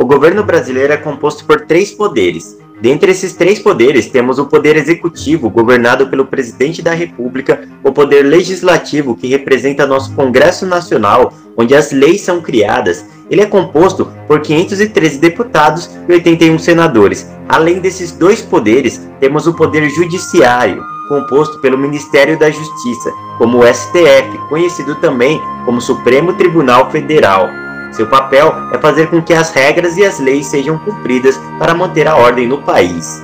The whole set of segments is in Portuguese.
O governo brasileiro é composto por três poderes. Dentre esses três poderes, temos o poder executivo, governado pelo presidente da República, o poder legislativo, que representa nosso Congresso Nacional, onde as leis são criadas. Ele é composto por 513 deputados e 81 senadores. Além desses dois poderes, temos o poder judiciário, composto pelo Ministério da Justiça, como o STF, conhecido também como Supremo Tribunal Federal. Seu papel é fazer com que as regras e as leis sejam cumpridas para manter a ordem no país.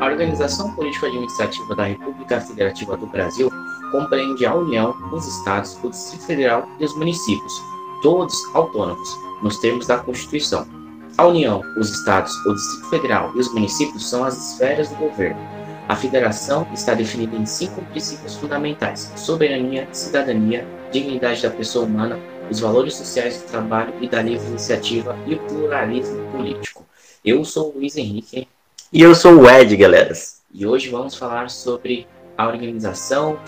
A Organização Política Administrativa da República Federativa do Brasil compreende a União, os Estados, o Distrito Federal e os municípios, todos autônomos, nos termos da Constituição. A União, os Estados, o Distrito Federal e os municípios são as esferas do governo. A federação está definida em cinco princípios fundamentais: soberania, cidadania, dignidade da pessoa humana, os valores sociais do trabalho e da livre iniciativa e o pluralismo político. Eu sou o Luiz Henrique. E eu sou o Ed, galera. E hoje vamos falar sobre a organização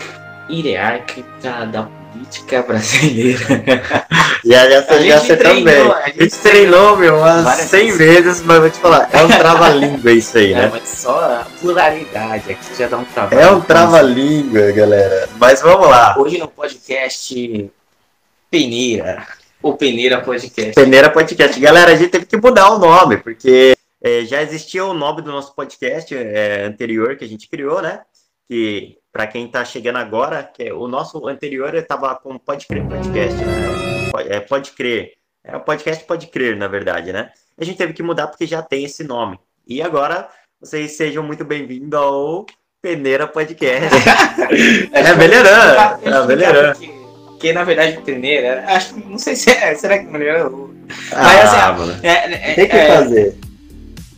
hierárquica da política brasileira. já, já, a já você também. A gente, treinou, meu, umas 100 vezes, mas vou te falar, é um trava-língua isso aí, é, né? Mas só a pluralidade aqui já dá um trabalho. É um trava-língua, galera. Mas vamos lá. Hoje no podcast Peneira. O Peneira Podcast. Peneira Podcast. Galera, a gente teve que mudar o nome, porque é, já existia o nome do nosso podcast é, anterior que a gente criou, né? Que, para quem está chegando agora, que é, o nosso anterior estava com Pode Crer Podcast, né? Pode, é, pode Crer. É o podcast Pode Crer, na verdade, né? A gente teve que mudar porque já tem esse nome. E agora, vocês sejam muito bem-vindos ao Peneira Podcast. é, melhorando. É, melhorando. Que na verdade peneira, acho não sei se é, será que melhorou? Ah, Mas assim, mano. É, é, tem que é, fazer.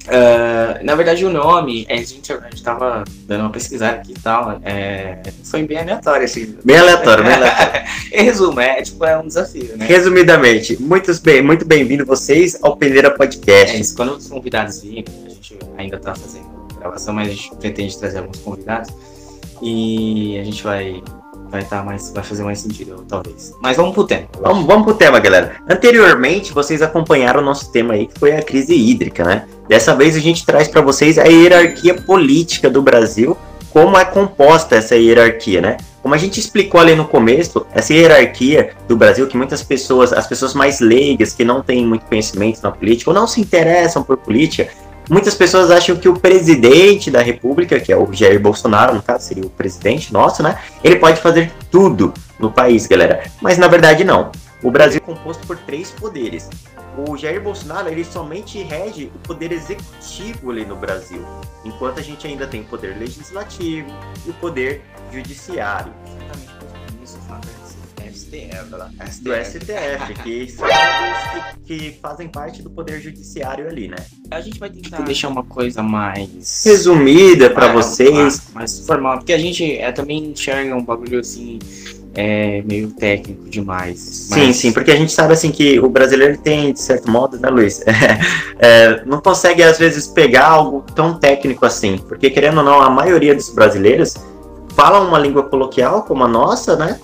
Uh, na verdade, o nome, a gente, a gente tava dando uma pesquisada aqui e tal, é, foi bem aleatório, assim. Bem aleatório, bem aleatório. em resumo, é, tipo, é um desafio, né? Resumidamente, muitos bem, muito bem-vindo vocês ao Peneira Podcast. É isso, quando os convidados virem, a gente ainda tá fazendo gravação, mas a gente pretende trazer alguns convidados e a gente vai vai estar tá mais, vai fazer mais sentido, talvez. Mas vamos pro tema. Vamos, vamos pro tema, galera. Anteriormente, vocês acompanharam o nosso tema aí, que foi a crise hídrica, né? Dessa vez a gente traz para vocês a hierarquia política do Brasil, como é composta essa hierarquia, né? Como a gente explicou ali no começo, essa hierarquia do Brasil, que muitas pessoas, as pessoas mais leigas, que não têm muito conhecimento na política, ou não se interessam por política, Muitas pessoas acham que o presidente da República, que é o Jair Bolsonaro, no caso seria o presidente nosso, né? Ele pode fazer tudo no país, galera. Mas na verdade não. O Brasil é composto por três poderes. O Jair Bolsonaro ele somente rege o poder executivo ali no Brasil, enquanto a gente ainda tem o poder legislativo e o poder judiciário. STF, lá. do STF, que são que, que fazem parte do poder judiciário ali, né? A gente vai tentar deixar uma coisa mais resumida para vocês, mais, formal, porque a gente é, também enxerga um bagulho assim é meio técnico demais. Mas... Sim, sim, porque a gente sabe assim que o brasileiro tem, de certo modo, né, Luiz? É, não consegue às vezes pegar algo tão técnico assim, porque querendo ou não, a maioria dos brasileiros fala uma língua coloquial como a nossa, né?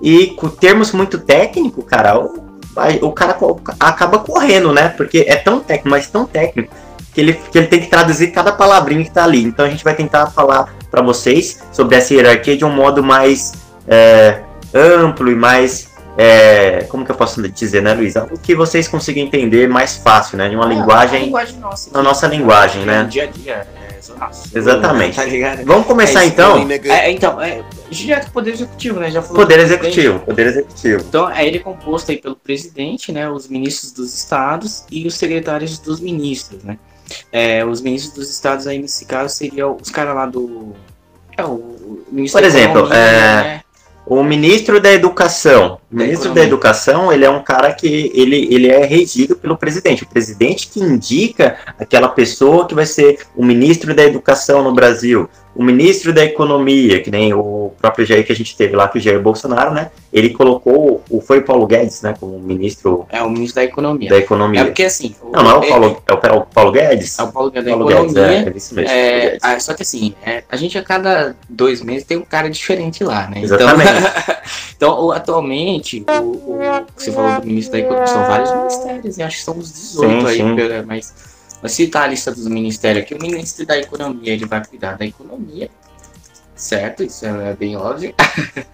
E com termos muito técnicos, cara, o, o cara acaba correndo, né? Porque é tão técnico, mas tão técnico, que ele, que ele tem que traduzir cada palavrinha que tá ali. Então a gente vai tentar falar para vocês sobre essa hierarquia de um modo mais é, amplo e mais. É, como que eu posso dizer, né, Luiz? O que vocês conseguem entender mais fácil, né? De uma é, linguagem. linguagem nossa, na nossa linguagem, né? Dia a dia. Exatamente. Tá Vamos começar é então. É, então, é, direto Poder Executivo, né? Já falou poder Executivo, Poder Executivo. Então, é ele composto aí pelo presidente, né? Os ministros dos estados e os secretários dos ministros, né? É, os ministros dos estados aí nesse caso seriam os caras lá do. É, o, o ministro Por exemplo, é, né? O ministro da Educação. O ministro da Educação, ele é um cara que ele, ele é regido pelo presidente. O presidente que indica aquela pessoa que vai ser o ministro da Educação no Brasil o ministro da Economia, que nem o próprio Jair que a gente teve lá, que o Jair Bolsonaro, né? Ele colocou, o, foi o Paulo Guedes, né? Como ministro. É, o ministro da Economia. Da Economia. É porque assim. Não, não é o Paulo, é o Paulo Guedes? É o Paulo Guedes Paulo. Guedes, é, é isso mesmo. É, ah, só que assim, é, a gente a cada dois meses tem um cara diferente lá, né? Exatamente. Então, então, atualmente, o, o, você falou do ministro da Economia, são vários ministérios, e acho que são uns 18 sim, aí, sim. mas vou citar a lista dos ministérios aqui. O ministro da Economia, ele vai cuidar da economia, certo? Isso é bem óbvio.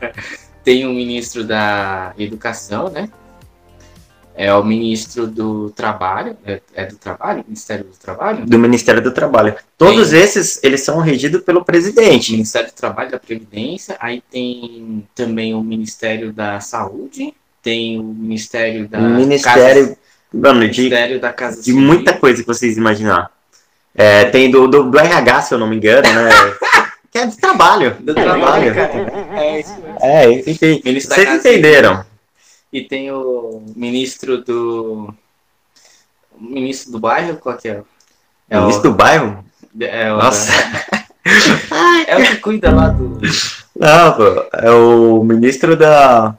Tem o ministro da Educação, né? é o ministro do Trabalho, é, é, do Trabalho, Ministério do Trabalho? Do Ministério do Trabalho. Todos tem, esses, eles são regidos pelo presidente. Ministério do Trabalho da Previdência, aí tem também o Ministério da Saúde, tem o Ministério da Ministério, Casa, mano, de, da Casa De muita coisa que vocês imaginar. É, tem do, do, do, RH, se eu não me engano, né? que é do trabalho. Do trabalho, cara. É, isso mesmo. É, enfim. Vocês entenderam e tem o ministro do. O ministro do bairro, qual que é? é ministro o... do bairro? É o Nossa! É o que cuida lá do. Não, pô, é o ministro da.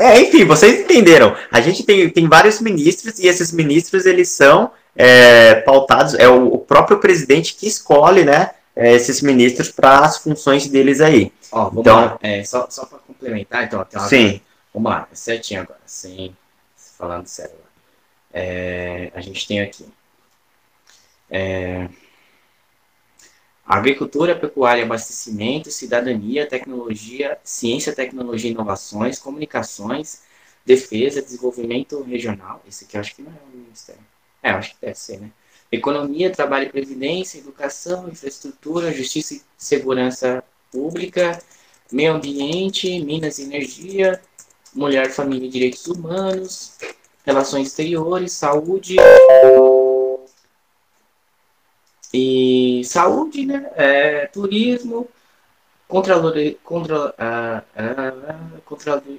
É, enfim, vocês entenderam. A gente tem, tem vários ministros e esses ministros eles são é, pautados, é o, o, próprio presidente que escolhe, né, é, esses ministros para as funções deles aí. Ó, então, lá. É, só, só para complementar, então, tem uma, sim. Vamos lá, é certinho agora, sem falando sério. É, a gente tem aqui é, agricultura, pecuária, abastecimento, cidadania, tecnologia, ciência, tecnologia e inovações, comunicações, defesa, desenvolvimento regional. Esse aqui eu acho que não é o ministério. É, eu acho que deve ser, né? Economia, trabalho e previdência, educação, infraestrutura, justiça e segurança pública, meio ambiente, minas e energia, mulher, família e direitos humanos, relações exteriores, saúde e saúde, né? É, turismo, Contralor, contra, ah, ah,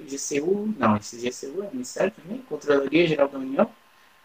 GCU, não, esse GCU é Ministério também, Contraloria Geral da União,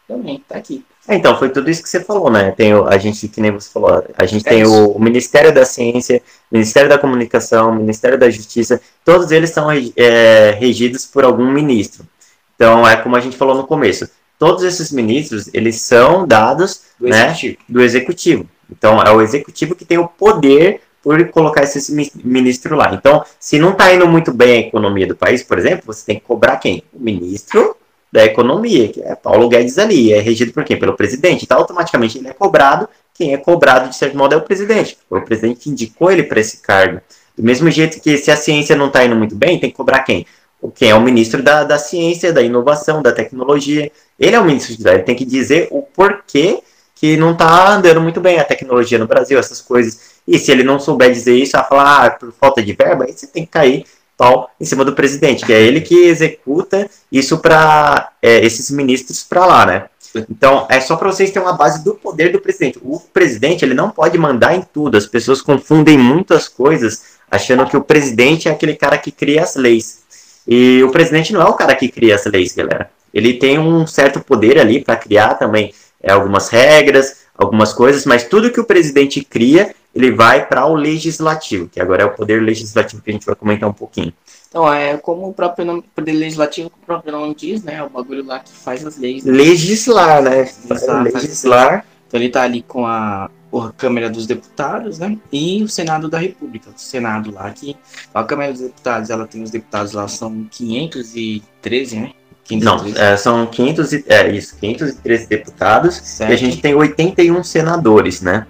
também, tá aqui. É, então, foi tudo isso que você falou, né? Tem o, a gente, que nem você falou, a gente é tem o, o, Ministério da Ciência, Ministério da Comunicação, Ministério da Justiça, todos eles são é, regidos por algum ministro. Então, é como a gente falou no começo, todos esses ministros, eles são dados do, né, executivo. do executivo. Então, é o executivo que tem o poder por colocar esse ministro lá. Então, se não está indo muito bem a economia do país, por exemplo, você tem que cobrar quem? O ministro da economia, que é Paulo Guedes ali, é regido por quem? Pelo presidente. Então, automaticamente ele é cobrado. Quem é cobrado, de certo modo, é o presidente. O presidente indicou ele para esse cargo. Do mesmo jeito que se a ciência não está indo muito bem, tem que cobrar quem? Quem é o ministro da, da ciência, da inovação, da tecnologia. Ele é o ministro da ele tem que dizer o porquê que não está andando muito bem a tecnologia no Brasil, essas coisas. E se ele não souber dizer isso, vai falar, ah, por falta de verba, aí você tem que cair pau em cima do presidente, que é ele que executa isso para é, esses ministros para lá, né? Então, é só para vocês terem uma base do poder do presidente. O presidente, ele não pode mandar em tudo. As pessoas confundem muitas coisas, achando que o presidente é aquele cara que cria as leis. E o presidente não é o cara que cria as leis, galera. Ele tem um certo poder ali para criar também é, algumas regras, algumas coisas, mas tudo que o presidente cria, ele vai para o legislativo, que agora é o poder legislativo que a gente vai comentar um pouquinho. Então, é como o próprio nome, poder legislativo, o próprio nome diz, né? É o bagulho lá que faz as leis. Né? Legislar, né? Legislar. legislar. Então ele tá ali com a, a Câmara dos Deputados, né? E o Senado da República. O Senado lá que. A Câmara dos Deputados, ela tem os deputados lá, são 513, né? 513. Não, é, são 500 e, é, isso, 513 deputados certo. e a gente tem 81 senadores, né?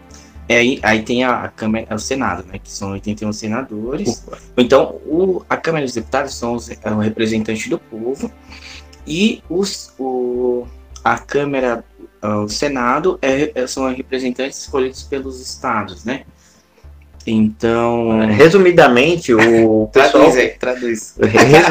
É, aí, aí tem a, a Câmara, o Senado, né? Que são 81 senadores. Ufa. Então, o, a Câmara dos Deputados são os é o representante do povo. E os, o, a Câmara, o Senado, é, é são representantes escolhidos pelos estados, né? Então. Resumidamente, o pessoal. traduz, aí, traduz.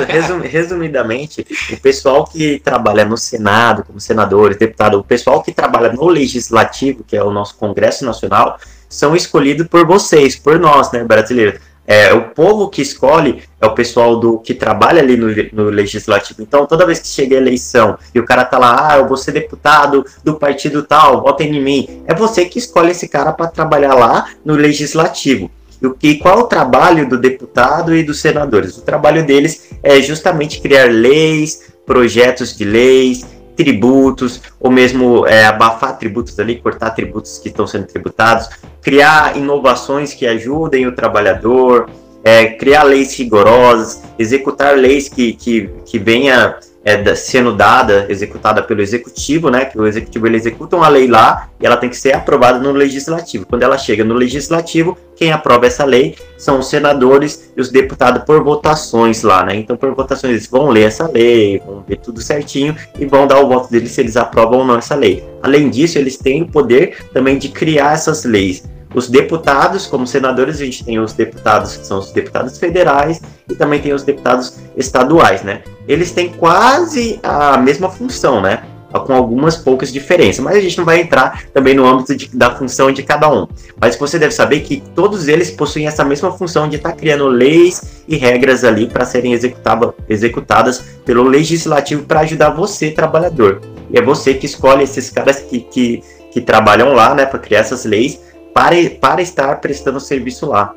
Resum, resumidamente, o pessoal que trabalha no Senado, como senadores, deputados, o pessoal que trabalha no Legislativo, que é o nosso Congresso Nacional, são escolhidos por vocês, por nós, né, brasileiros. É, o povo que escolhe é o pessoal do que trabalha ali no, no, legislativo. Então, toda vez que chega a eleição e o cara tá lá, ah, eu vou ser deputado do partido tal, votem em mim. É você que escolhe esse cara para trabalhar lá no legislativo. E, que, qual é o trabalho do deputado e dos senadores? O trabalho deles é justamente criar leis, projetos de leis, tributos, ou mesmo é, abafar tributos ali, cortar tributos que estão sendo tributados, criar inovações que ajudem o trabalhador, é, criar leis rigorosas, executar leis que, que, que venha é, sendo dada, executada pelo executivo, né? Que o executivo ele executa uma lei lá e ela tem que ser aprovada no legislativo. Quando ela chega no legislativo, quem aprova essa lei são os senadores e os deputados por votações lá, né? Então, por votações, eles vão ler essa lei, vão ver tudo certinho e vão dar o voto deles se eles aprovam ou não essa lei. Além disso, eles têm o poder também de criar essas leis. Os deputados, como senadores, a gente tem os deputados que são os deputados federais e também tem os deputados estaduais, né? Eles têm quase a mesma função, né? Com algumas poucas diferenças, mas a gente não vai entrar também no âmbito de, da função de cada um. Mas você deve saber que todos eles possuem essa mesma função de estar tá criando leis e regras ali para serem executadas pelo legislativo para ajudar você, trabalhador. E é você que escolhe esses caras que, que, que trabalham lá, né, para criar essas leis para, para estar prestando serviço lá.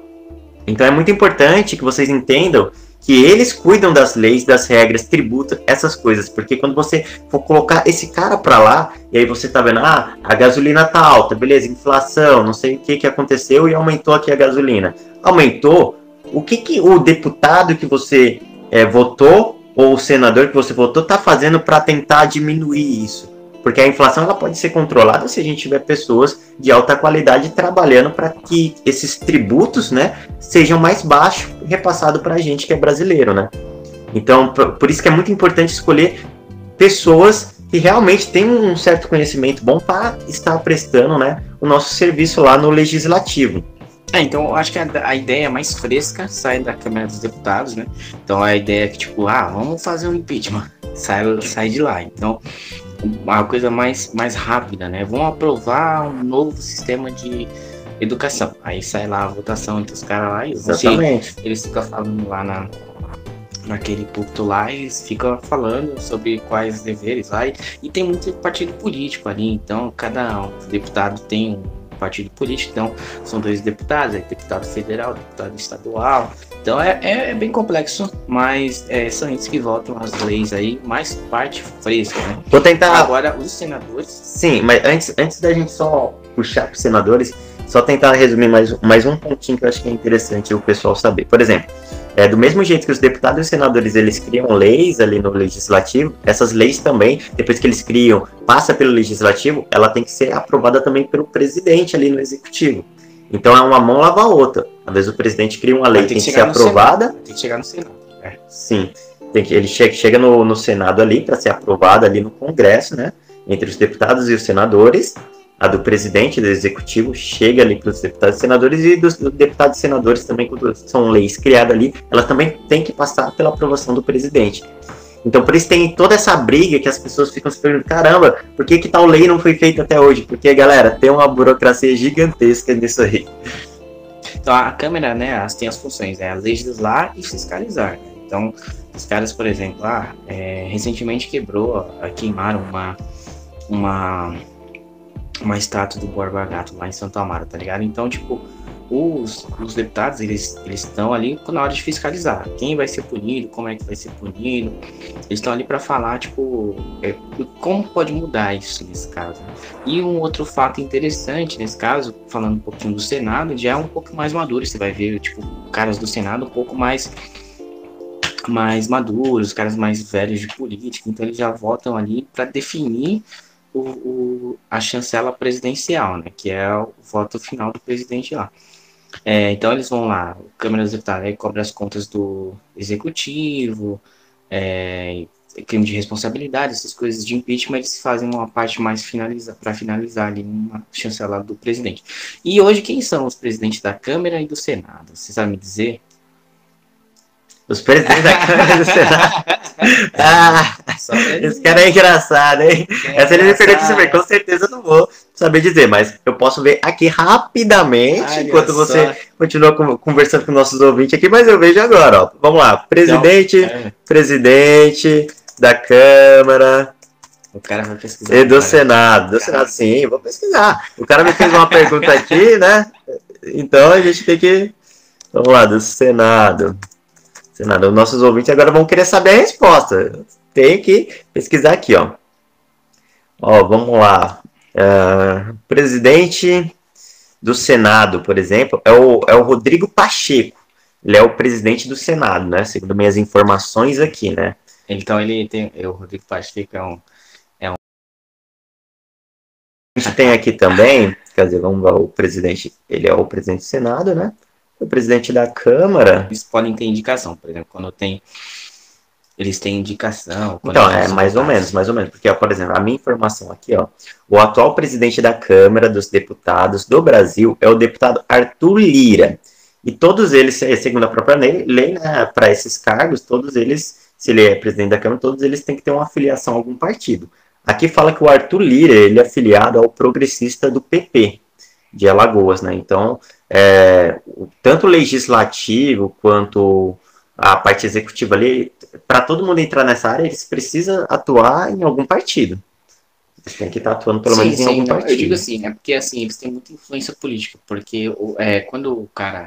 Então é muito importante que vocês entendam que eles cuidam das leis, das regras, tributos, essas coisas, porque quando você for colocar esse cara para lá, e aí você tá vendo, ah, a gasolina tá alta, beleza, inflação, não sei o que que aconteceu e aumentou aqui a gasolina. Aumentou, o que que o deputado que você é, votou ou o senador que você votou tá fazendo para tentar diminuir isso? Porque a inflação ela pode ser controlada se a gente tiver pessoas de alta qualidade trabalhando para que esses tributos né, sejam mais baixos repassados para a gente que é brasileiro. Né? Então, por isso que é muito importante escolher pessoas que realmente têm um certo conhecimento bom para estar prestando né, o nosso serviço lá no legislativo. É, então eu acho que a, a, ideia mais fresca sai da Câmara dos Deputados, né? Então a ideia é que, tipo, ah, vamos fazer um impeachment. Sai, sai de lá. Então, uma coisa mais, mais rápida, né? Vão aprovar um novo sistema de educação. Aí sai lá a votação entre os caras lá e Exatamente. eles ficam falando lá na, naquele púlpito lá, eles ficam falando sobre quais deveres lá. E, e tem muito partido político ali, então cada deputado tem um partido político, então são dois deputados, é deputado federal, deputado estadual. Então é, é, é bem complexo, mas é, são eles que votam as leis aí, mais parte fresca, né? Vou tentar. Agora, os senadores. Sim, mas antes, antes da gente só puxar para os senadores, só tentar resumir mais, mais um pontinho que eu acho que é interessante o pessoal saber. Por exemplo, é, do mesmo jeito que os deputados e os senadores eles criam leis ali no legislativo, essas leis também, depois que eles criam, passa pelo legislativo, ela tem que ser aprovada também pelo presidente ali no executivo. Então é uma mão lava a outra. Às vezes o presidente cria uma lei tem que, tem que ser aprovada. Senado. Tem que chegar no Senado. É. Sim. Tem que, ele chega, chega no, no Senado ali para ser aprovada ali no Congresso, né? Entre os deputados e os senadores a do presidente do executivo chega ali para os deputados e senadores e dos deputados e senadores também, quando são leis criadas ali, elas também têm que passar pela aprovação do presidente. Então, por isso tem toda essa briga que as pessoas ficam se perguntando: caramba, por que, que tal lei não foi feita até hoje? Porque, galera, tem uma burocracia gigantesca nisso aí. Então, a Câmara, né, tem as funções: é legislar e fiscalizar. Né? Então, os caras, por exemplo, ah, é, recentemente quebrou, queimaram uma, uma uma estátua do Borba Gato lá em Santo Amaro, tá ligado? Então, tipo, os, os deputados, eles estão ali na hora de fiscalizar. Quem vai ser punido, como é que vai ser punido. Eles estão ali para falar, tipo, é, como pode mudar isso nesse caso. E um outro fato interessante nesse caso, falando um pouquinho do Senado, já é um pouco mais maduro. Você vai ver, tipo, caras do Senado um pouco mais mais maduros, caras mais velhos de política, então eles já votam ali para definir o, o, a chancela presidencial, né, que é o voto final do presidente lá. É, então eles vão lá, o Câmara dos Deputados aí cobra as contas do executivo, é, crime de responsabilidade, essas coisas de impeachment, eles fazem uma parte mais finaliza, para finalizar ali uma chancela do presidente. E hoje quem são os presidentes da Câmara e do Senado? Você sabe me dizer? Os presidentes da Câmara do Senado. ah, esse cara é engraçado, hein? É Essa ele me pergunta com certeza eu não vou saber dizer, mas eu posso ver aqui rapidamente, Olha enquanto só. você continua conversando com nossos ouvintes aqui, mas eu vejo agora, ó. Vamos lá. Presidente, então, é. presidente da Câmara. O cara vai pesquisar. E do cara. Senado. Do Senado, sim, vou pesquisar. O cara me fez uma pergunta aqui, né? Então a gente tem que. Vamos lá, do Senado. Senado. Os nossos ouvintes agora vão querer saber a resposta. Tem que pesquisar aqui, ó. Ó, vamos lá. Uh, presidente do Senado, por exemplo, é o, é o Rodrigo Pacheco. ele é o presidente do Senado, né? Segundo minhas informações aqui, né? Então ele tem. O Rodrigo Pacheco é um. É um... A gente tem aqui também, quer dizer, vamos ver o presidente. Ele é o presidente do Senado, né? O presidente da Câmara. Eles podem ter indicação, por exemplo, quando tem. Eles têm indicação. Então, é mais ou menos, mais ou menos. Porque, ó, por exemplo, a minha informação aqui, ó. O atual presidente da Câmara dos Deputados do Brasil é o deputado Arthur Lira. E todos eles, segundo a própria lei, lei né, para esses cargos, todos eles, se ele é presidente da Câmara, todos eles têm que ter uma afiliação a algum partido. Aqui fala que o Arthur Lira, ele é afiliado ao progressista do PP, de Alagoas, né? Então, é, tanto o legislativo quanto a parte executiva ali, para todo mundo entrar nessa área, eles precisam atuar em algum partido. Eles têm que estar atuando pelo sim, menos sim, em algum não, partido. Eu digo assim, é porque assim, eles têm muita influência política, porque é, quando o cara,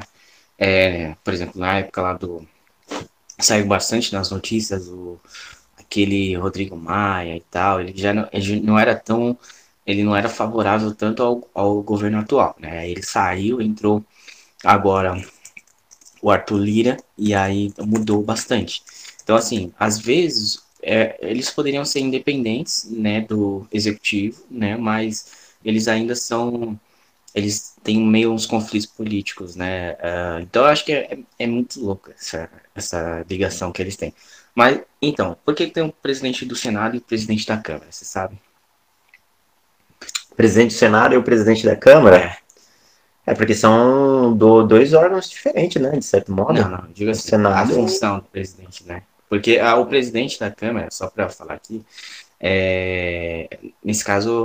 é, por exemplo, na época lá do. saiu bastante nas notícias o, aquele Rodrigo Maia e tal, ele já não, ele não era tão. Ele não era favorável tanto ao, ao governo atual, né? Ele saiu, entrou agora o Arthur Lira, e aí mudou bastante. Então, assim, às vezes é, eles poderiam ser independentes, né, do executivo, né, mas eles ainda são, eles têm meio uns conflitos políticos, né, uh, então eu acho que é, é, muito louco essa, essa ligação que eles têm. Mas, então, por que tem o presidente do Senado e o presidente da Câmara, você sabe? Presidente do Senado e o presidente da Câmara? É. É porque são do, dois órgãos diferentes, né? De certo modo. Não, não, diga assim, Senado... a função do presidente, né? Porque a, o presidente da Câmara, só para falar aqui, é, nesse caso,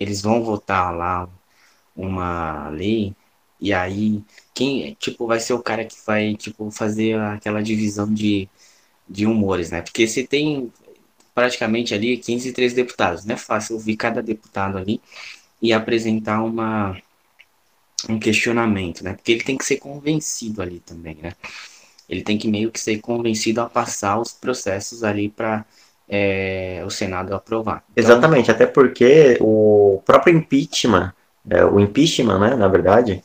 eles vão votar lá uma lei e aí quem tipo vai ser o cara que vai tipo fazer aquela divisão de, de humores, né? Porque se tem praticamente ali 15 e 13 deputados, não é fácil ouvir cada deputado ali e apresentar uma um questionamento, né? Porque ele tem que ser convencido ali também, né? Ele tem que meio que ser convencido a passar os processos ali para é, o Senado aprovar. Então, Exatamente, até porque o próprio impeachment, é, o impeachment, né, na verdade,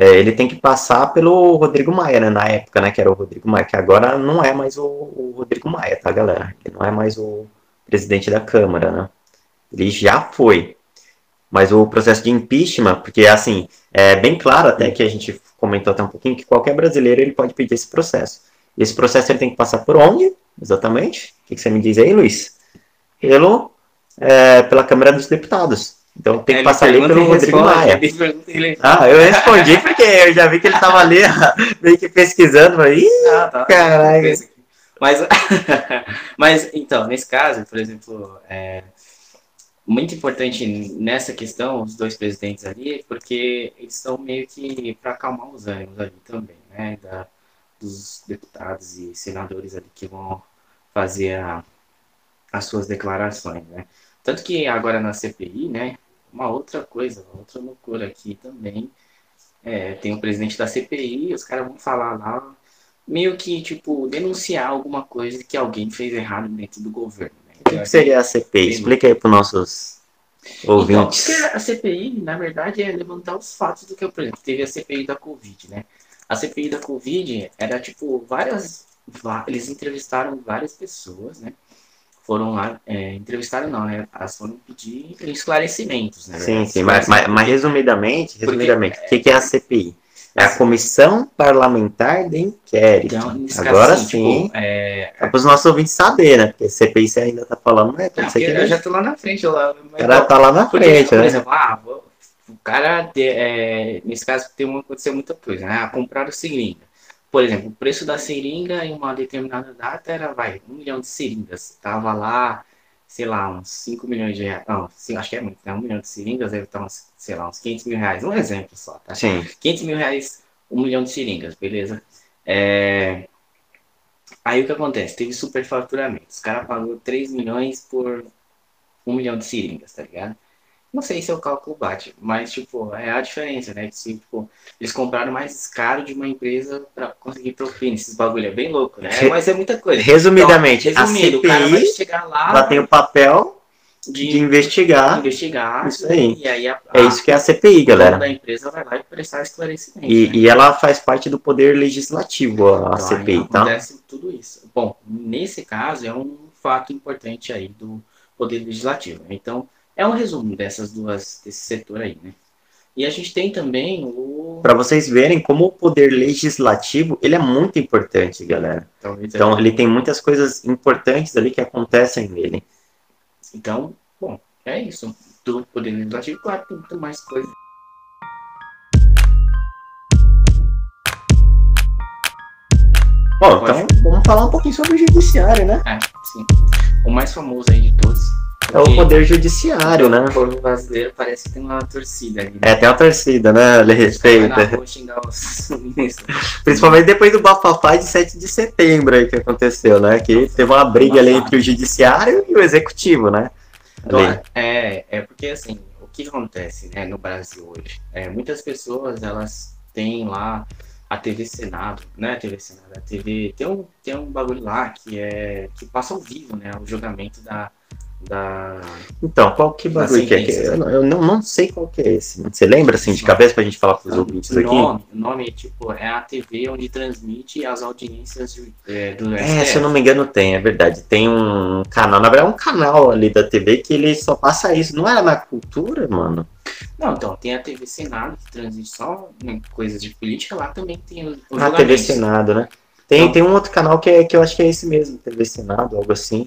é, ele tem que passar pelo Rodrigo Maia, né, na época, né, que era o Rodrigo Maia, que agora não é mais o, o Rodrigo Maia, tá, galera? Ele não é mais o presidente da Câmara, né? Ele já foi. Mas o processo de impeachment, porque assim, é bem claro até que a gente comentou até um pouquinho que qualquer brasileiro ele pode pedir esse processo. Esse processo ele tem que passar por onde, exatamente? O que, você me diz aí, Luiz? Pelo, é, pela Câmara dos Deputados. Então tem que passar ali pelo Rodrigo Maia. Ah, eu respondi porque eu já vi que ele estava ali meio que pesquisando. Falei, ah, tá. caralho. Mas, mas, então, nesse caso, por exemplo, é, muito importante nessa questão, os dois presidentes ali, porque eles estão meio que para acalmar os ânimos ali também, né? Da, dos deputados e senadores ali que vão fazer a, as suas declarações, né? Tanto que agora na CPI, né? Uma outra coisa, outra loucura aqui também. É, tem o presidente da CPI, os caras vão falar lá, meio que, tipo, denunciar alguma coisa que alguém fez errado dentro do governo. O que, que seria a CPI? Explica aí para os nossos ouvintes. Então, a CPI, na verdade, é levantar os fatos do que, por exemplo, teve a CPI da Covid, né? A CPI da Covid era, tipo, várias... Eles entrevistaram várias pessoas, né? Foram lá, é, entrevistaram não, né? Elas foram pedir esclarecimentos, né? Sim, sim, mas, mas, mas resumidamente, resumidamente, o que, que é a CPI? É a Comissão Parlamentar de Inquérito. Então, Agora assim, sim. Tipo, é... é para os nossos ouvintes saber, né? Porque CPI você ainda tá falando, né? Não, que eu já tô lá na frente. Lá, o cara tá lá na porque, frente, por né? exemplo, ah, o cara, é, nesse caso, tem uma, aconteceu muita coisa, né? Ah, compraram seringa. Por exemplo, o preço da seringa em uma determinada data era, vai, um milhão de seringas. Tava lá, sei lá, uns 5 milhões de reais. Não, acho que é muito, né? Um milhão de seringas deve estar, uns, sei lá, uns 500 mil reais. Um exemplo só, tá? Sim. 500 mil reais, um milhão de seringas, beleza? É... Aí o que acontece? Teve superfaturamento. Os caras pagou 3 milhões por um milhão de seringas, tá ligado? Não sei se o cálculo bate, mas, tipo, é a diferença, né? Se, tipo, eles compraram mais caro de uma empresa para conseguir propina. Esses bagulho é bem louco, né? Mas é muita coisa. Resumidamente, então, resumindo, a CPI, o cara vai chegar lá... Ela tem o papel de, de investigar. investigar. Isso aí. E aí a, É isso que é a CPI, galera. da empresa vai lá e prestar esclarecimento. E, né? e ela faz parte do poder legislativo, a Então, aí CPI, tá? Acontece tudo isso. Bom, nesse caso é um fato importante aí do poder legislativo. né? Então, é um resumo dessas duas desse setor aí, né? E a gente tem também o Para vocês verem como o poder legislativo ele é muito importante, galera. talvez Então ele tem muitas coisas importantes ali que acontecem nele. Então, bom, é isso. Do poder legislativo, claro, tem muito mais coisa. Bom, então vamos falar um pouquinho sobre o judiciário, né? É, sim. O mais famoso aí de todos. É o poder judiciário, né? O povo brasileiro parece que tem uma torcida ali. né? É, tem uma torcida, né? Ele respeita. os. Principalmente depois do bafafá de 7 de setembro aí que aconteceu, né? Que teve uma briga ali entre o judiciário e o executivo, né? É, é porque assim, o que acontece né, no Brasil hoje? É, muitas pessoas elas têm lá a TV Senado, né? A TV Senado, a TV. Tem um, tem um bagulho lá que é. que passa ao vivo, né? O julgamento da. Da Então, qual que bagulho que é? que-. Eu, não- eu não, não sei qual que é esse. Você lembra assim de cabeça pra gente falar pros ouvintes o aqui? nome, o nome tipo, é a TV onde transmite as audiências ju- é, do É, STF. se eu não me engano, tem, é verdade. Tem um canal, na verdade, é um canal ali da TV que ele só passa isso. Não era na cultura, mano? Não, então, tem a TV Senado, que transmite só né, coisas de política, lá também tem o, o Ah, TV. Senado, né? Tem, Então- tem um outro canal que, é, que eu acho que é esse mesmo, TV Senado, algo assim,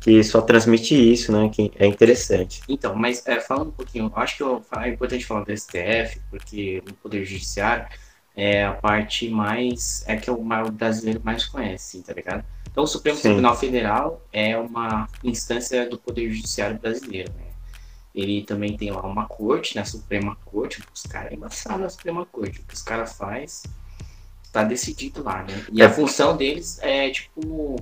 que só transmite isso, né? Que é interessante. Então, mas é, falando um pouquinho, eu acho que eu- é importante falar do STF, porque o Poder Judiciário é a parte mais. é que o maior brasileiro mais conhece, tá ligado? Então, o Supremo Sim. Tribunal Federal é uma instância do Poder Judiciário brasileiro, né? Ele também tem lá uma corte, na Suprema Corte, os caras é embaçado na Suprema Corte, o que os caras faz tá decidido lá, né? E É. a função deles é, tipo,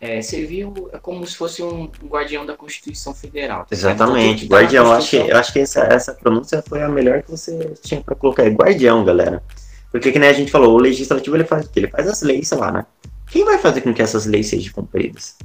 é, servir o- é como se fosse um, guardião da Constituição Federal. Exatamente. Então, Guardião, eu acho eu acho que essa, essa pronúncia foi a melhor que você tinha pra colocar. É guardião, galera. Porque que nem a gente falou, o legislativo ele faz o quê? Ele faz as leis, sei lá, né? Quem vai fazer com que essas leis sejam cumpridas?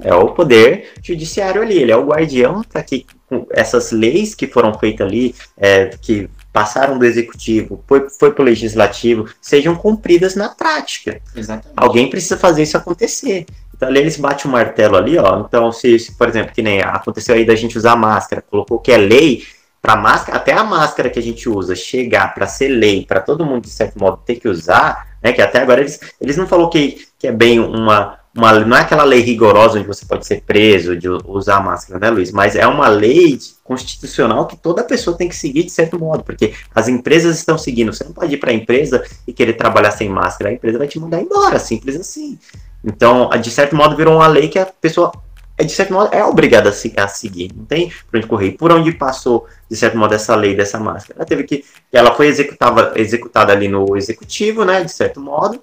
É o poder judiciário ali, ele é o guardião para que com essas leis que foram feitas ali, é, que passaram do executivo, foi, foi para o legislativo, sejam cumpridas na prática. Exatamente. Alguém precisa fazer isso acontecer. Então ali eles batem o martelo ali, ó. Então, se, se, por exemplo, que nem aconteceu aí da gente usar máscara, colocou que é lei para máscara, até a máscara que a gente usa chegar para ser lei, para todo mundo de certo modo ter que usar, né? Que até agora eles, eles não falou que, que é bem uma uma não é aquela lei rigorosa onde você pode ser preso de usar máscara, né, Luiz? Mas é uma lei constitucional que toda pessoa tem que seguir de certo modo, porque as empresas estão seguindo. Você não pode ir para a empresa e querer trabalhar sem máscara, a empresa vai te mandar embora, simples assim. Então, de certo modo, virou uma lei que a pessoa, de certo modo, é obrigada a, se, a seguir. Não tem por onde correr. Por onde passou, de certo modo, essa lei dessa máscara? Ela teve que. Ela foi executada ali no executivo, né? De certo modo.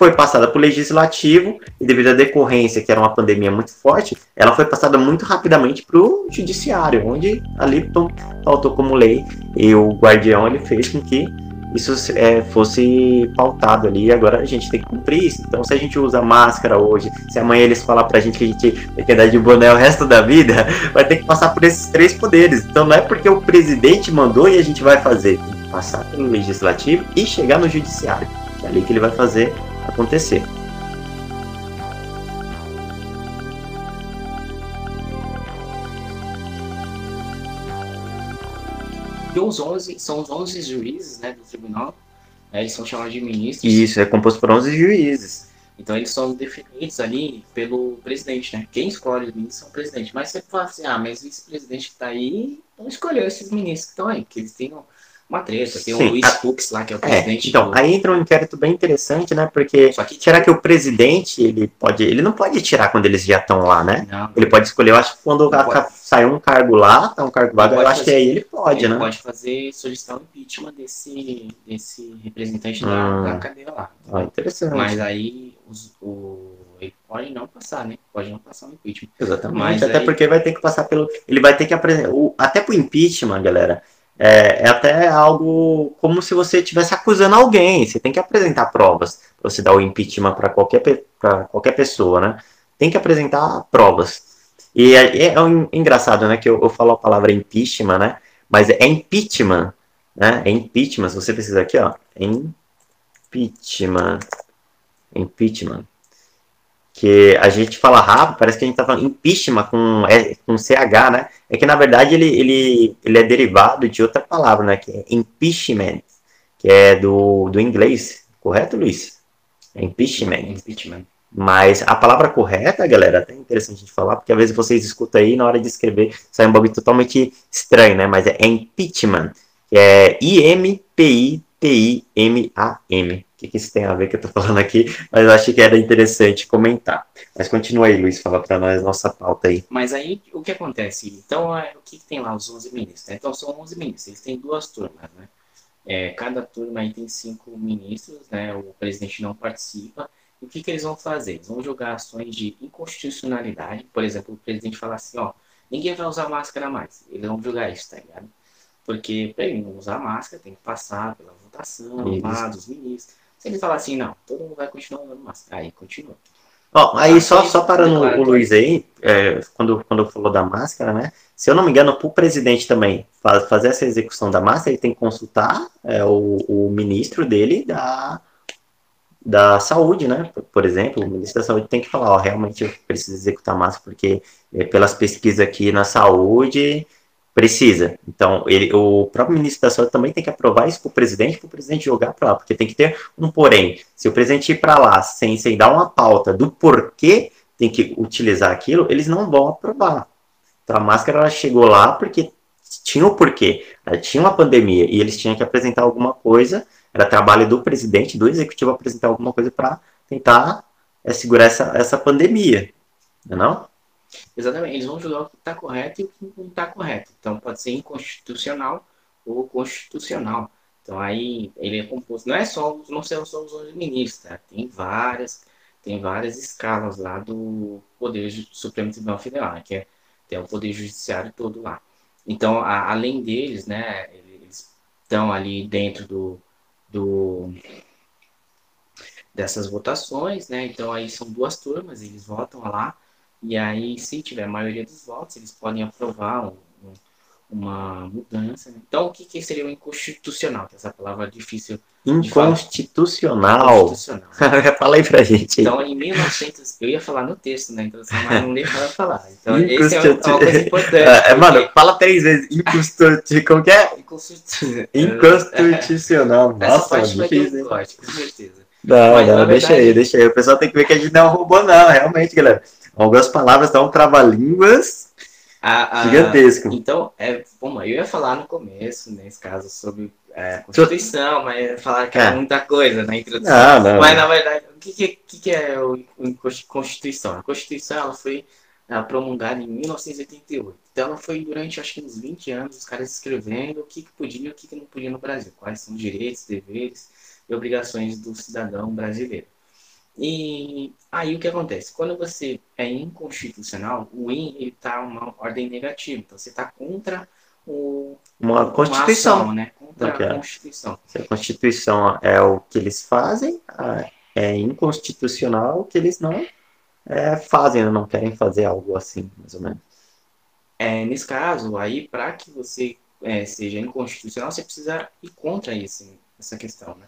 Foi passada para o legislativo, e devido à decorrência, que era uma pandemia muito forte, ela foi passada muito rapidamente para o judiciário, onde ali tom, faltou como lei, e o guardião ele fez com que isso é, fosse pautado ali, agora a gente tem que cumprir isso. Então, se a gente usa máscara hoje, se amanhã eles falar pra gente que a gente tem que andar de boné o resto da vida, vai ter que passar por esses três poderes. Então, não é porque o presidente mandou e a gente vai fazer, tem que passar pelo legislativo e chegar no judiciário, que é ali que ele vai fazer acontecer. E os 11, são os 11 juízes né, do tribunal, né, eles são chamados de ministros. Isso, é composto por 11 juízes. Então eles são definidos ali pelo presidente, né? Quem escolhe os ministros são o presidente. Mas você fala assim, ah, mas o vice-presidente que tá aí não escolheu esses ministros que estão aí, porque eles têm uma treta. Tem Sim, o Luiz a- Fux lá, que é o É, presidente. então, do... aí entra um inquérito bem interessante, né? Porque que será que o presidente, ele pode, ele não pode tirar quando eles já estão lá, né? não, Ele pode escolher, eu acho que quando a- sai um cargo lá, tá um cargo vago, eu acho que fazer. aí ele pode, ele né? pode fazer solicitar o impeachment desse, desse representante Hum. da, da cadeira lá. Ah, interessante. Mas aí os- o, ele pode não passar, né? Pode não passar o impeachment. Exatamente. Mas até aí- porque vai ter que passar pelo. Ele vai ter que apresentar. o- Até pro impeachment, galera. É, é até algo como se você estivesse acusando alguém. Você tem que apresentar provas para você dar o impeachment para qualquer, pra qualquer pessoa, né? Tem que apresentar provas. E é, é um engraçado, né, que eu, eu falo a palavra impeachment, né, mas é impeachment, né, é impeachment, se você precisa aqui, ó, impeachment, impeachment, que a gente fala rápido, parece que a gente tá falando impeachment com, é, com CH, né, é que na verdade ele, ele, ele é derivado de outra palavra, né, que é impeachment, que é do, do inglês, correto, Luiz? É impeachment. Impeachment. Mas a palavra correta, galera, é até interessante a gente falar, porque às vezes vocês escutam aí na hora de escrever, sai um bagulho totalmente estranho, né? Mas é impeachment, que é I-M-P-I-T-I-M-A-M. O que, que isso tem a ver que eu tô falando aqui? Mas eu achei que era interessante comentar. Mas continua aí, Luiz, fala para nós nossa pauta aí. Mas aí, o que acontece? Então, é, o que, que, tem lá, os 11 ministros? Né? Então, são 11 ministros, eles têm duas turmas, né? É, cada turma aí tem cinco ministros, né? O presidente não participa, o que, que eles vão fazer? Eles vão jogar ações de inconstitucionalidade. Por exemplo, o presidente fala assim, ó, ninguém vai usar máscara mais. Eles vão julgar isso, tá ligado? Porque para ele não usar máscara, tem que passar pela votação lá dos ministros. Se ele falar assim, não, todo mundo vai continuar usando máscara. Aí continua. Ó, aí só, só parando o Luiz aí, é, quando, quando falou da máscara, né? Se eu não me engano, para o presidente também fazer essa execução da máscara, ele tem que consultar é, o, o ministro dele da, da saúde, né? Por exemplo, o ministro da saúde tem que falar, ó, realmente eu preciso executar máscara porque é, pelas pesquisas aqui na saúde precisa. Então, ele, o próprio ministro da saúde também tem que aprovar isso para o presidente, para o presidente jogar para lá, porque tem que ter um porém. Se o presidente ir para lá sem, sem dar uma pauta do porquê tem que utilizar aquilo, eles não vão aprovar. Então, a máscara ela chegou lá porque tinha o porquê. Ela tinha uma pandemia e eles tinham que apresentar alguma coisa era trabalho do presidente, do executivo apresentar alguma coisa para tentar é, segurar essa, essa pandemia, não é não? Exatamente, eles vão julgar o que está correto e o que não está correto. Então pode ser inconstitucional ou constitucional. Então aí ele é composto, não é só, não são só os 11 ministros, tá? tem várias, tem várias escalas lá do Poder Supremo Tribunal Federal, né? que é, tem o Poder Judiciário todo lá. Então, a, além deles, né, eles estão ali dentro do, do dessas votações, né? Então aí são duas turmas, eles votam lá e aí se tiver a maioria dos votos, eles podem aprovar um, um, uma mudança. Né? Então o que, que seria o inconstitucional? Que é essa palavra difícil. Inconstitucional. inconstitucional. Fala aí pra gente. Então em 1900, eu ia falar no texto, né? Então mas não dei para falar. Então esse é uma coisa importante. É, porque... Mano, fala três vezes. Inconstitucional. Como que é? Inconstitucional. Nossa, Essa parte vai ter um corte, com certeza. Não, Mas, não, verdade... deixa aí, deixa aí. O pessoal tem que ver que a gente não é robô, não, realmente, galera. Algumas palavras dão trava-línguas gigantesco. Então, é, bom, eu ia falar no começo, nesse caso, sobre é, Constituição, mas falar que é. é muita coisa na introdução. Não, não, mas, na verdade, o que, que, que é a Constituição? A Constituição ela foi promulgada em 1988. Então ela foi durante acho que uns 20 anos os caras escrevendo o que, que podia e o que, que não podia no Brasil, quais são os direitos, deveres e obrigações do cidadão brasileiro. E aí o que acontece? Quando você é inconstitucional, o IN está uma ordem negativa, então você está contra o, uma Constituição, uma ação, né? Contra a Constituição. Se a Constituição é o que eles fazem, é inconstitucional o que eles não é, fazem, não querem fazer algo assim, mais ou menos. É, nesse caso, aí, para que você é, seja inconstitucional, você precisa ir contra esse, essa questão, né?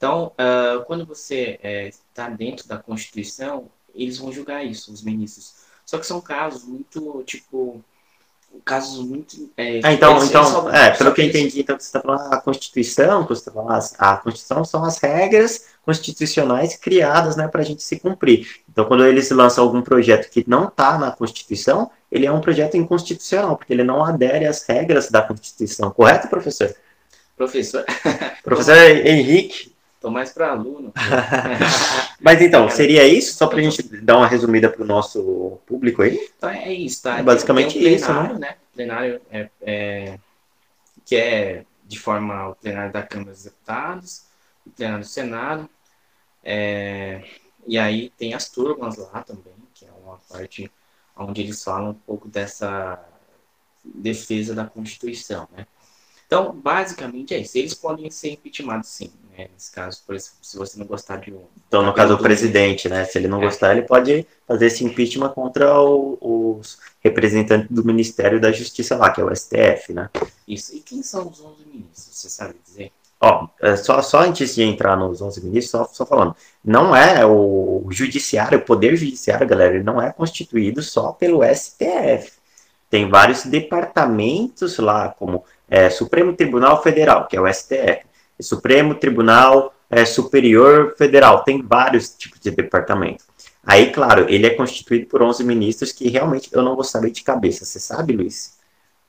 Então, uh, quando você está é, dentro da Constituição, eles vão julgar isso, os ministros. Só que são casos muito, tipo, casos muito. É, ah, então, então é, pelo que eu entendi, então você está falando a Constituição, você está falando a Constituição são as regras constitucionais criadas né, para a gente se cumprir. Então, quando eles lançam algum projeto que não está na Constituição, ele é um projeto inconstitucional, porque ele não adere às regras da Constituição, correto, professor? Professor. professor Henrique. Estou mais para aluno. Mas então, seria isso? Só para a gente dar uma resumida para o nosso público aí? Então é isso, tá? É basicamente um isso, né? né? Plenário é, é, que é de forma o plenário da Câmara dos Deputados, o plenário do Senado, é, e aí tem as turmas lá também, que é uma parte onde eles falam um pouco dessa defesa da Constituição, né? Então, basicamente é isso. Eles podem ser impeachmentados sim né? Nesse caso, por exemplo, se você não gostar de um. Então, no caso, o presidente, né? Se ele não é. gostar, ele pode fazer esse impeachment contra o, os representantes do Ministério da Justiça lá, que é o STF, né? Isso. E quem são os 11 ministros? Você sabe dizer? Ó, é só, só antes de entrar nos 11 ministros, só, só falando, não é o judiciário, o poder judiciário, galera, ele não é constituído só pelo STF. Tem vários departamentos lá, como é, Supremo Tribunal Federal, que é o STF, Supremo Tribunal é, Superior Federal, tem vários tipos de departamento. Aí, claro, ele é constituído por 11 ministros que realmente eu não vou saber de cabeça. Você sabe, Luiz?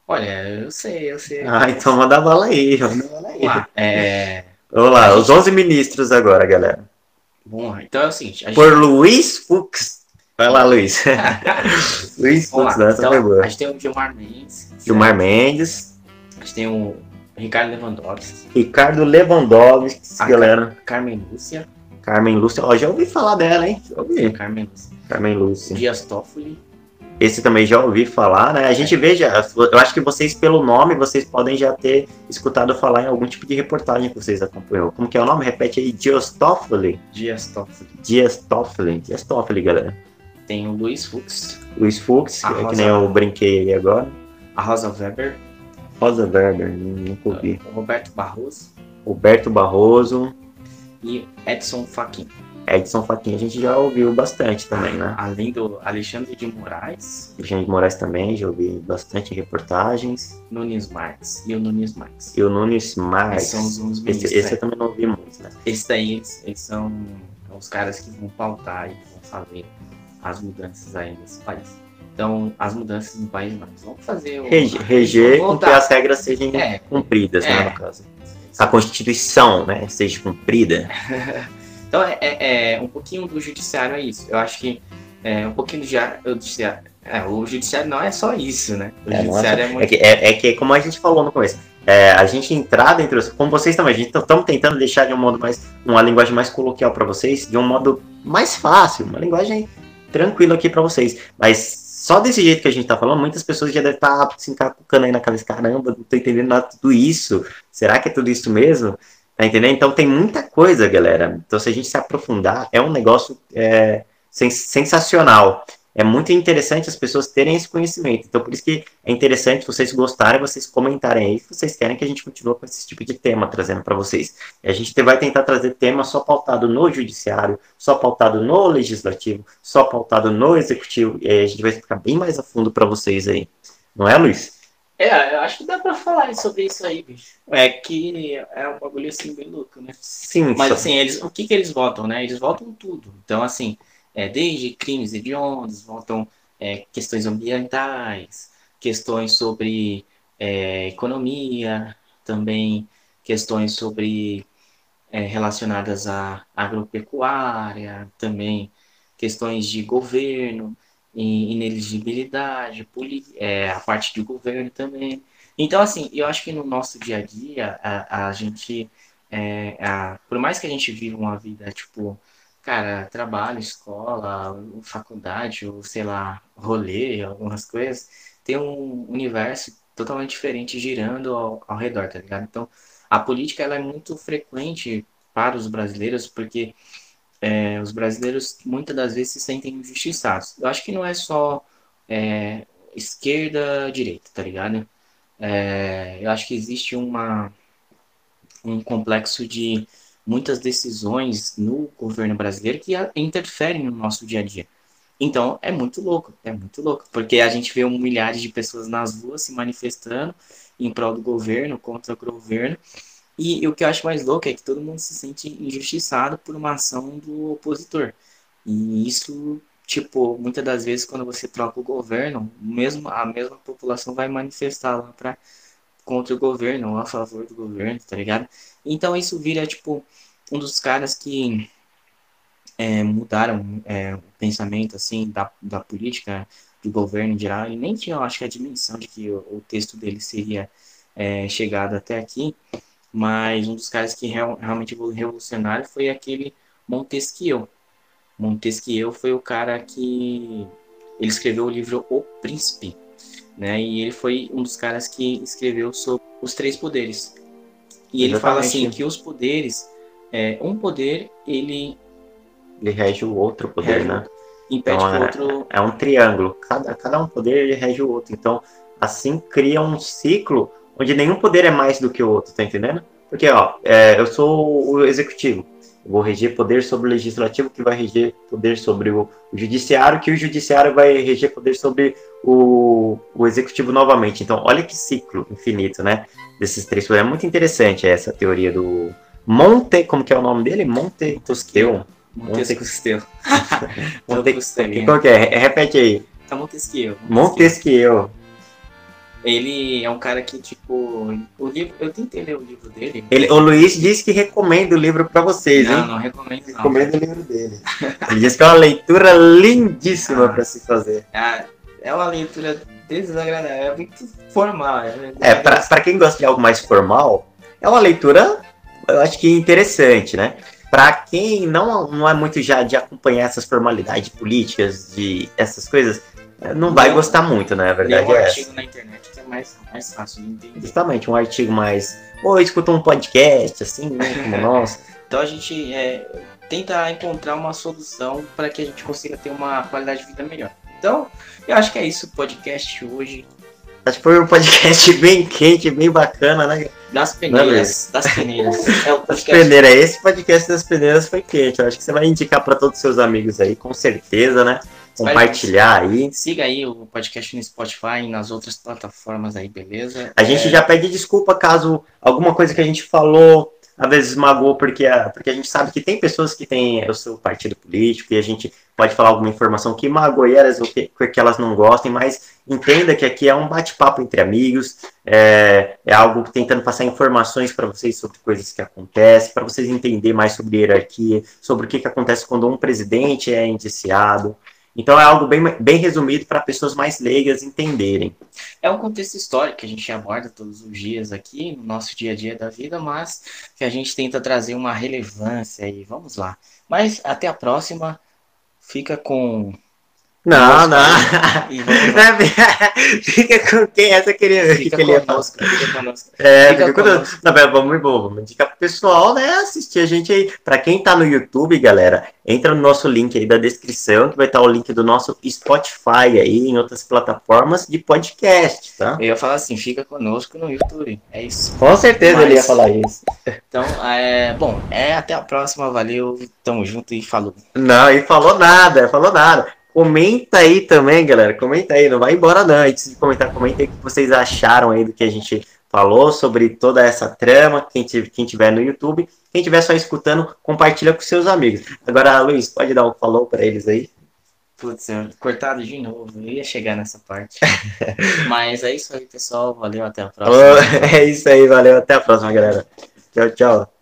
Olha, eu sei, eu sei. Ah, então manda bala aí, manda bala aí. Vamos lá, é... Vamos lá os 11 ministros agora, galera. Bom, então é o seguinte. Gente... Por Luiz Fux. Vai lá, Luiz. Luiz Fux, né? Então, a gente tem o Gilmar Mendes. Gilmar Mendes. A gente tem o Ricardo Lewandowski. Ricardo Lewandowski, a galera. Carmen Lúcia. Carmen Lúcia, ó, já ouvi falar dela, hein? Já ouvi. Carmen Lúcia. Carmen Lúcia. Dias Toffoli. Esse também já ouvi falar, né? A gente veja, eu acho que vocês, pelo nome, vocês podem já ter escutado falar em algum tipo de reportagem que vocês acompanham. Como que é o nome? Repete aí, Dias Toffoli. Dias Toffoli. Dias Toffoli. Dias Toffoli, galera. Tem o Luiz Fux. Luiz Fux, que, que nem eu brinquei aí agora. A Rosa Weber. Rosa Weber, nunca ouvi. Roberto Barroso. Roberto Barroso. E Edson Fachin. Edson Fachin a gente já ouviu bastante também, né? Além do Alexandre de Moraes. Alexandre de Moraes também, já ouvi bastante reportagens. Nunes Marques. E o Nunes Marques. E o Nunes Marques. Esses são os esse, esse né? eu também não ouvi muito, né? Esse daí, eles, eles são os caras que vão pautar e vão fazer as mudanças aí nesse país. Então, as mudanças no país, nós vamos fazer... O... Reger, reger com que as regras sejam é, cumpridas, né, é, né, no caso. A Constituição, né, seja cumprida. Então, é, é, é, um pouquinho do judiciário é isso. Eu acho que é, um pouquinho do judiciário. É, o judiciário não é só isso, né? O é, judiciário é, muito... é, que, é, é, que, como a gente falou no começo, é, a gente entrar dentro, como vocês também, a gente estamos tentando deixar de um modo mais, uma linguagem mais coloquial para vocês, de um modo mais fácil, uma linguagem tranquila aqui para vocês. Mas só desse jeito que a gente tá falando, muitas pessoas já devem estar tá se encacucando aí na cabeça, caramba, não tô entendendo nada de tudo isso. Será que é tudo isso mesmo? Tá entendendo? Então tem muita coisa, galera. Então se a gente se aprofundar, é um negócio é, sens sensacional. É muito interessante as pessoas terem esse conhecimento. Então por isso que é interessante vocês gostarem, vocês comentarem aí se vocês querem que a gente continue com esse tipo de tema trazendo para vocês. E a gente vai tentar trazer tema só pautado no judiciário, só pautado no legislativo, só pautado no executivo. E aí a gente vai ficar bem mais a fundo para vocês aí. Não é, Luiz? É, eu acho que dá pra falar sobre isso aí, bicho. É que é um bagulho assim bem louco, né? Sim. Mas assim, eles, o que que eles votam, né? Eles votam tudo. Então, assim, é, desde crimes hediondos, votam é, questões ambientais, questões sobre é, economia, também questões sobre é, relacionadas à agropecuária, também questões de governo ineligibilidade, é, a parte de governo também. Então, assim, eu acho que no nosso dia a dia, a, a gente, é, a, por mais que a gente viva uma vida, tipo, cara, trabalho, escola, faculdade, ou sei lá, rolê, algumas coisas, tem um universo totalmente diferente girando ao, ao redor, tá ligado? Então, a política, ela é muito frequente para os brasileiros, porque é, os brasileiros muitas das vezes se sentem injustiçados. Eu acho que não é só é, esquerda, direita, tá ligado? É, eu acho que existe uma, um complexo de muitas decisões no governo brasileiro que interferem no nosso dia a dia. Então, é muito louco, é muito louco, porque a gente vê milhares de pessoas nas ruas se manifestando em prol do governo, contra o governo, e, e, o que eu acho mais louco é que todo mundo se sente injustiçado por uma ação do opositor. E isso, tipo, muitas das vezes quando você troca o governo, mesmo a mesma população vai manifestar lá para contra o governo ou a favor do governo, tá ligado? Então isso vira, tipo, um dos caras que é, mudaram é, o pensamento, assim, da, da política, do governo em geral, e nem tinha, eu acho que a dimensão de que o, o texto dele seria é, chegado até aqui, mas um dos caras que real, realmente foi revolucionário foi aquele Montesquieu. Montesquieu foi o cara que ele escreveu o livro O Príncipe, né? E ele foi um dos caras que escreveu sobre os três poderes. E ele Exatamente. fala assim que os poderes é, um poder, ele... Ele rege o outro poder, Rege né? impede Então, o outro... É um triângulo. Cada, cada um poder ele rege o outro. Então, assim cria um ciclo onde nenhum poder é mais do que o outro, tá entendendo? Porque, ó, é, eu sou o executivo. Vou reger poder sobre o legislativo, que vai reger poder sobre o, o judiciário, que o judiciário vai reger poder sobre o, o executivo novamente. Então, olha que ciclo infinito, né? Desses três poderes. É muito interessante essa teoria do Monte, como que é o nome dele? Montesquieu. Montesquieu. Monte, qual que é? Repete aí. Tá Montesquieu. Montesquieu. Ele é um cara que, tipo, o livro, eu tentei ler o livro dele. Ele, o Luiz disse que recomenda o livro para vocês, não, hein? não recomendo não. Recomenda o livro dele. Ele disse que é uma leitura lindíssima Ah. para se fazer. Ah, é uma leitura desagradável, é muito formal. É, pra, pra quem gosta de algo mais formal, é uma leitura, eu acho que interessante, né? Pra quem não, não é muito já de acompanhar essas formalidades políticas, de essas coisas, não vai Não. gostar muito, né? A verdade um é essa. artigo na internet é mais, mais fácil de entender. Justamente, um artigo mais. Ou escuta um podcast, assim, né? Como o nosso. Então a gente é, tenta encontrar uma solução para que a gente consiga ter uma qualidade de vida melhor. Então, eu acho que é isso o podcast hoje. Acho que foi um podcast bem quente, bem bacana, né? Das peneiras. Das peneiras. É o Das podcast. peneiras, esse podcast das peneiras foi quente. Eu acho que você vai indicar para todos os seus amigos aí, com certeza, né? Compartilhar aí. Siga aí o podcast no Spotify e nas outras plataformas aí, beleza? A gente É, já pede desculpa caso alguma coisa que a gente falou às vezes magoou, porque a, porque a gente sabe que tem pessoas que têm o seu partido político e a gente pode falar alguma informação que magoe elas ou que, que elas não gostem, mas entenda que aqui é um bate-papo entre amigos, é, é algo tentando passar informações para vocês sobre coisas que acontecem, para vocês entenderem mais sobre hierarquia, sobre o que, que acontece quando um presidente é indiciado. Então é algo bem, bem resumido para pessoas mais leigas entenderem. É um contexto histórico que a gente aborda todos os dias aqui no nosso dia a dia da vida, mas que a gente tenta trazer uma relevância aí. Vamos lá. Mas até a próxima. Fica com. Não, não. E lá. Fica com quem essa queria Fica que ele conosco, fica conosco. É, Fica fica conosco. Não, pera, vamos, vamos, vamos indicar pro pessoal, né? Assistir a gente aí. Pra quem tá no YouTube, galera, entra no nosso link aí da descrição, que vai estar o link do nosso Spotify aí, em outras plataformas de podcast, tá? Eu ia falar assim, fica conosco no YouTube. É isso. Com certeza Mas- ele ia falar isso. Então, é, bom, é até a próxima. Valeu, tamo junto e falou. Não, ele falou nada, falou nada. Comenta aí também, galera. Comenta aí, não vai embora não. Antes de comentar, comenta aí o que vocês acharam aí do que a gente falou sobre toda essa trama. Quem tiver, quem tiver no YouTube, quem tiver só escutando, compartilha com seus amigos. Agora, Luiz, pode dar um falou para eles aí? Putz, cortado de novo. Eu ia chegar nessa parte. Mas é isso aí, pessoal. Valeu, até a próxima. É isso aí, valeu. Até a próxima, galera. Tchau, tchau.